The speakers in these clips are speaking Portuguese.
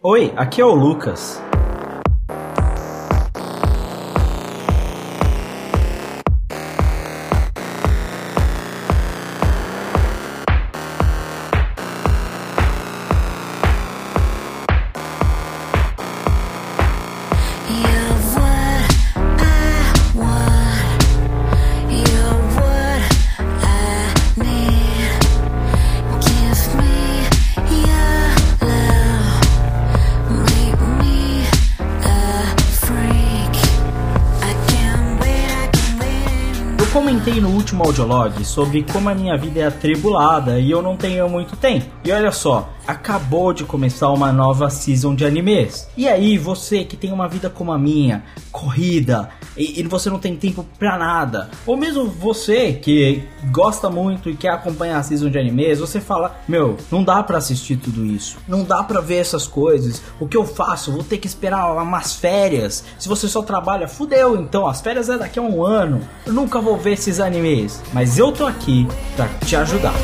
Oi, aqui é o Lucas. Último audiolog sobre como a minha vida é atribulada e eu não tenho muito tempo. E olha só, acabou de começar uma nova season de animes. E aí, você que tem uma vida como a minha, corrida, e, e você não tem tempo pra nada, ou mesmo você que gosta muito e quer acompanhar a season de animes, você fala: Meu, não dá pra assistir tudo isso, não dá pra ver essas coisas. O que eu faço? Vou ter que esperar umas férias. Se você só trabalha, fudeu então, as férias é daqui a um ano. Eu nunca vou ver esses animes, mas eu tô aqui pra te ajudar.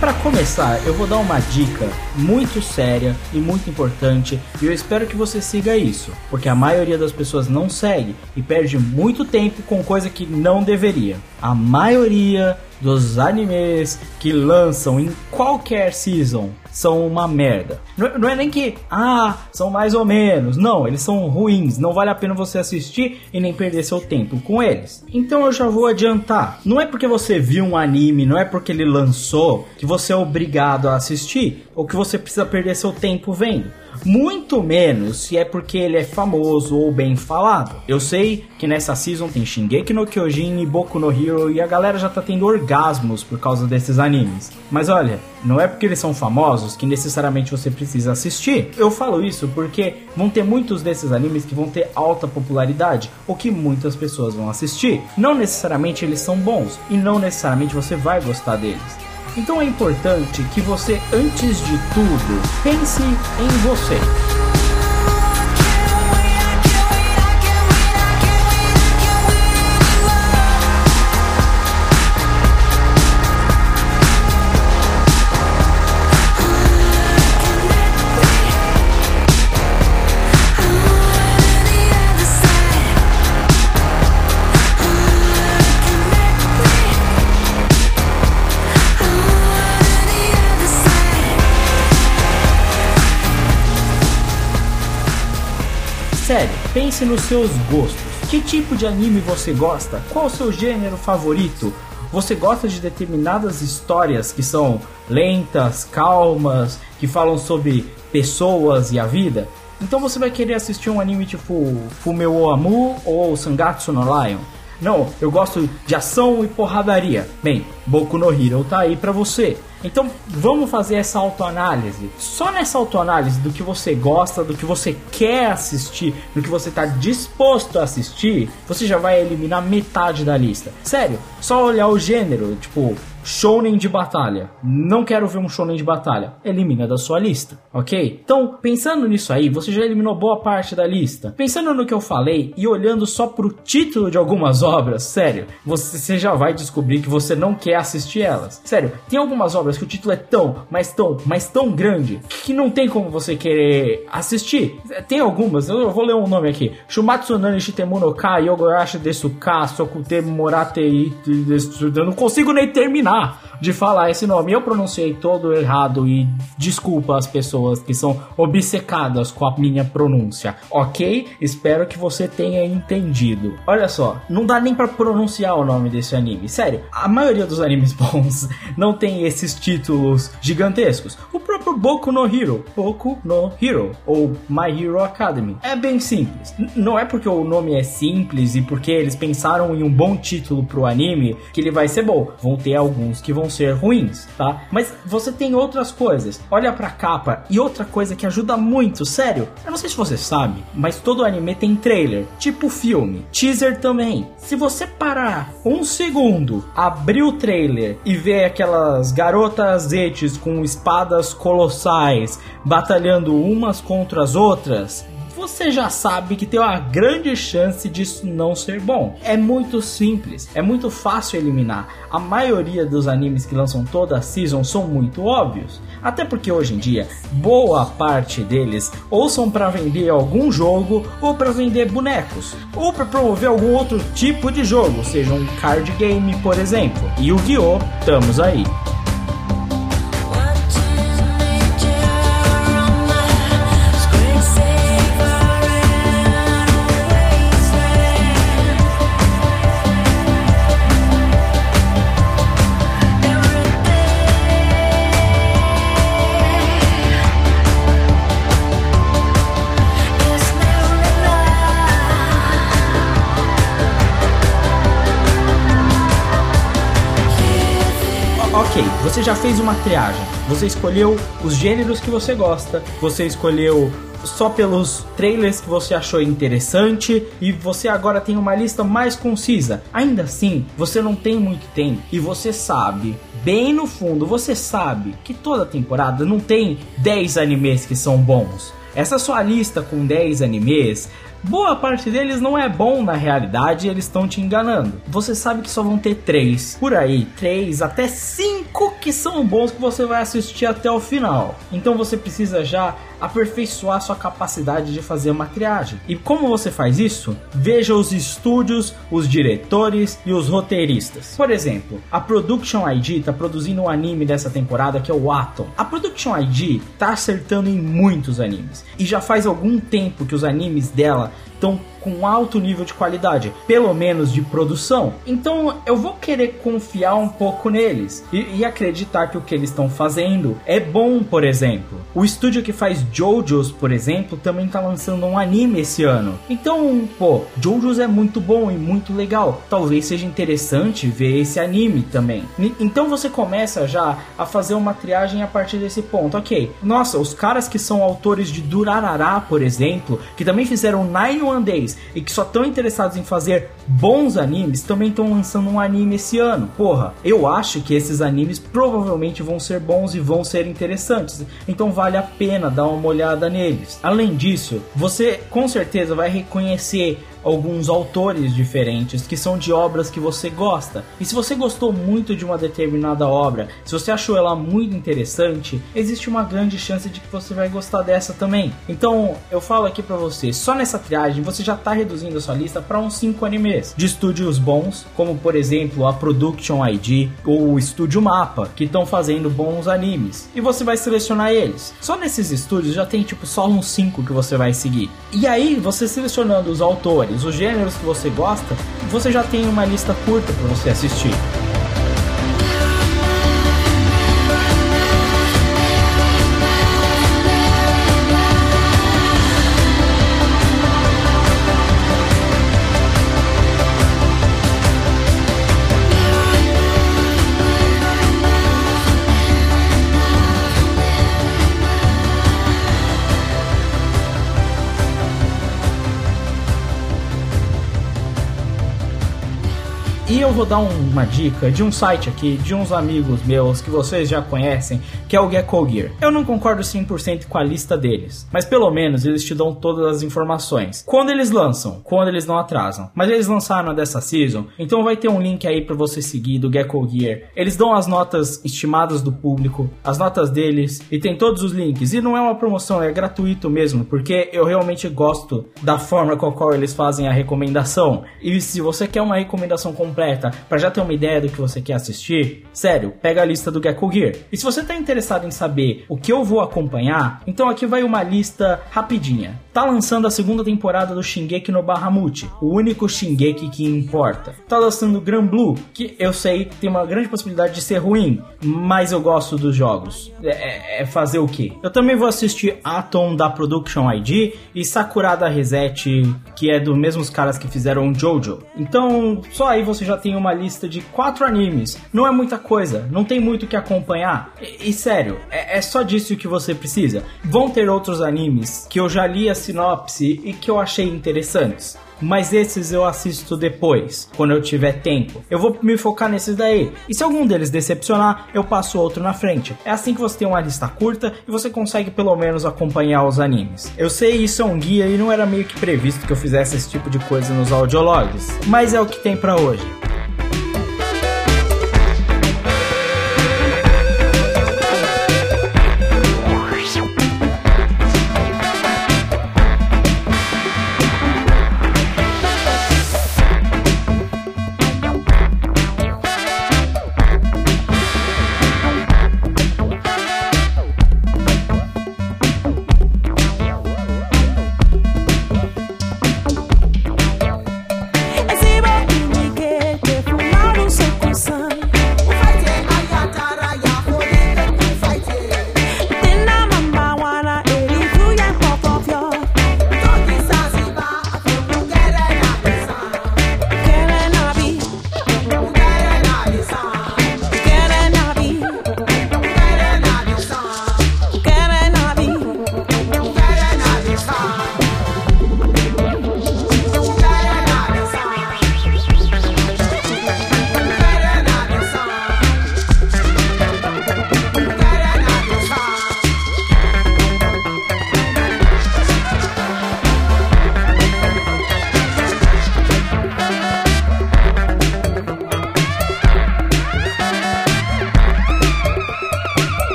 Pra começar, eu vou dar uma dica muito séria e muito importante, e eu espero que você siga isso, porque a maioria das pessoas não segue e perde muito tempo com coisa que não deveria. A maioria dos animes que lançam em qualquer season são uma merda. Não, é- não é nem que, ah, são mais ou menos. Não, eles são ruins. Não vale a pena você assistir e nem perder seu tempo com eles. Então eu já vou adiantar. Não é porque você viu um anime, não é porque ele lançou, que você é obrigado a assistir ou que você precisa perder seu tempo vendo. Muito menos se é porque ele é famoso ou bem falado. Eu sei que nessa season tem Shingeki no Kyojin e Boku no Hero e a galera já tá tendo orgasmos por causa desses animes. Mas olha, não é porque eles são famosos que necessariamente você precisa assistir. Eu falo isso porque vão ter muitos desses animes que vão ter alta popularidade ou que muitas pessoas vão assistir. Não necessariamente eles são bons e não necessariamente você vai gostar deles. Então é importante que você, antes de tudo, pense em você. Sério, pense nos seus gostos. Que tipo de anime você gosta? Qual o seu gênero favorito? Você gosta de determinadas histórias que são lentas, calmas, que falam sobre pessoas e a vida? Então você vai querer assistir um anime tipo Fumeo Amu ou Sangatsu no Lion? Não, eu gosto de ação e porradaria. Bem, Boku no Hero tá aí pra você. Então vamos fazer essa autoanálise. Só nessa autoanálise do que você gosta, do que você quer assistir, do que você está disposto a assistir, você já vai eliminar metade da lista. Sério, só olhar o gênero, tipo shounen de batalha. Não quero ver um shounen de batalha. Elimina da sua lista, ok? Então, pensando nisso aí, você já eliminou boa parte da lista. Pensando no que eu falei e olhando só pro título de algumas obras, sério, você já vai descobrir que você não quer assistir elas. Sério, tem algumas obras que o título é tão, mas tão, mas tão grande que não tem como você querer assistir. Tem algumas, eu vou ler um nome aqui: Shumatsu Nani Shitemu no Ka, Yogorashi Desuka, Sokute Moratei. Eu não consigo nem terminar de falar esse nome. Eu pronunciei todo errado e desculpa as pessoas que são obcecadas com a minha pronúncia, ok? Espero que você tenha entendido. Olha só, não dá nem pra pronunciar o nome desse anime. Sério, a maioria dos animes bons não tem esses títulos gigantescos. O próprio Boku no Hero, Boku no Hero ou My Hero Academy, é bem simples. N- não é porque o nome é simples e porque eles pensaram em um bom título pro anime que ele vai ser bom. Vão ter alguns que vão ser ruins, tá? Mas você tem outras coisas. Olha pra capa e outra coisa que ajuda muito, sério. Eu não sei se você sabe, mas todo anime tem trailer, tipo filme, teaser também. Se você parar um segundo, abrir o trailer e ver aquelas garotas etes com espadas colossais batalhando umas contra as outras, você já sabe que tem uma grande chance disso não ser bom. É muito simples, é muito fácil eliminar. A maioria dos animes que lançam toda a season são muito óbvios. Até porque hoje em dia, boa parte deles ou são para vender algum jogo ou para vender bonecos, ou para promover algum outro tipo de jogo, seja um card game, por exemplo. E o Yu-Gi-Oh! estamos aí. Você já fez uma triagem. Você escolheu os gêneros que você gosta, você escolheu só pelos trailers que você achou interessante e você agora tem uma lista mais concisa. Ainda assim, você não tem muito tempo e você sabe, bem no fundo, você sabe que toda temporada não tem 10 animes que são bons. Essa sua lista com 10 animes Boa parte deles não é bom na realidade, eles estão te enganando. Você sabe que só vão ter três por aí, três até cinco que são bons que você vai assistir até o final. Então você precisa já aperfeiçoar sua capacidade de fazer uma triagem. E como você faz isso? Veja os estúdios, os diretores e os roteiristas. Por exemplo, a Production ID está produzindo um anime dessa temporada que é o Atom. A Production ID está acertando em muitos animes e já faz algum tempo que os animes dela estão com alto nível de qualidade, pelo menos de produção. Então eu vou querer confiar um pouco neles e, e acreditar que o que eles estão fazendo é bom, por exemplo. O estúdio que faz JoJo's, por exemplo, também está lançando um anime esse ano. Então, pô, JoJo's é muito bom e muito legal. Talvez seja interessante ver esse anime também. Então você começa já a fazer uma triagem a partir desse ponto. Ok, nossa, os caras que são autores de Durarará, por exemplo, que também fizeram Nine One Days e que só estão interessados em fazer bons animes, também estão lançando um anime esse ano. Porra, eu acho que esses animes provavelmente vão ser bons e vão ser interessantes. Então vale a pena dar uma olhada neles. Além disso, você com certeza vai reconhecer alguns autores diferentes que são de obras que você gosta. E se você gostou muito de uma determinada obra, se você achou ela muito interessante, existe uma grande chance de que você vai gostar dessa também. Então, eu falo aqui pra você, só nessa triagem você já tá reduzindo a sua lista para uns 5 animes de estúdios bons, como por exemplo a Production ID ou o Estúdio Mapa, que estão fazendo bons animes. E você vai selecionar eles. Só nesses estúdios já tem tipo só uns 5 que você vai seguir. E aí, você selecionando os autores, os gêneros que você gosta, você já tem uma lista curta para você assistir. Eu vou dar um- uma dica de um site aqui, de uns amigos meus que vocês já conhecem, que é o Gecko Gear. Eu não concordo 100% com a lista deles, mas pelo menos eles te dão todas as informações. Quando eles lançam, quando eles não atrasam. Mas eles lançaram dessa season, então vai ter um link aí pra você seguir do Gecko Gear. Eles dão as notas estimadas do público, as notas deles, e tem todos os links. E não é uma promoção, é gratuito mesmo, porque eu realmente gosto da forma com a qual eles fazem a recomendação. E se você quer uma recomendação completa pra já ter uma ideia do que você quer assistir, sério, pega a lista do Gecko Gear. E se você tá interessado em saber o que eu vou acompanhar, então aqui vai uma lista rapidinha. Tá lançando a segunda temporada do Shingeki no Bahamut, o único Shingeki que importa. Tá lançando Gran Blue, que eu sei que tem uma grande possibilidade de ser ruim, mas eu gosto dos jogos. É, é- é fazer o quê? Eu também vou assistir Atom da Production ID e Sakura da Reset, que é dos mesmos caras que fizeram Jojo. Então, só aí você já tem uma lista de quatro animes. Não é muita coisa, não tem muito o que acompanhar. E, e sério, é, é só disso que você precisa. Vão ter outros animes que eu já li a sinopse e que eu achei interessantes. mas esses eu assisto depois, quando eu tiver tempo. Eu vou me focar nesses daí. E se algum deles decepcionar, eu passo outro na frente. É assim que você tem uma lista curta e você consegue pelo menos acompanhar os animes. Eu sei isso é um guia e não era meio que previsto que eu fizesse esse tipo de coisa nos audiologs, mas é o que tem para hoje.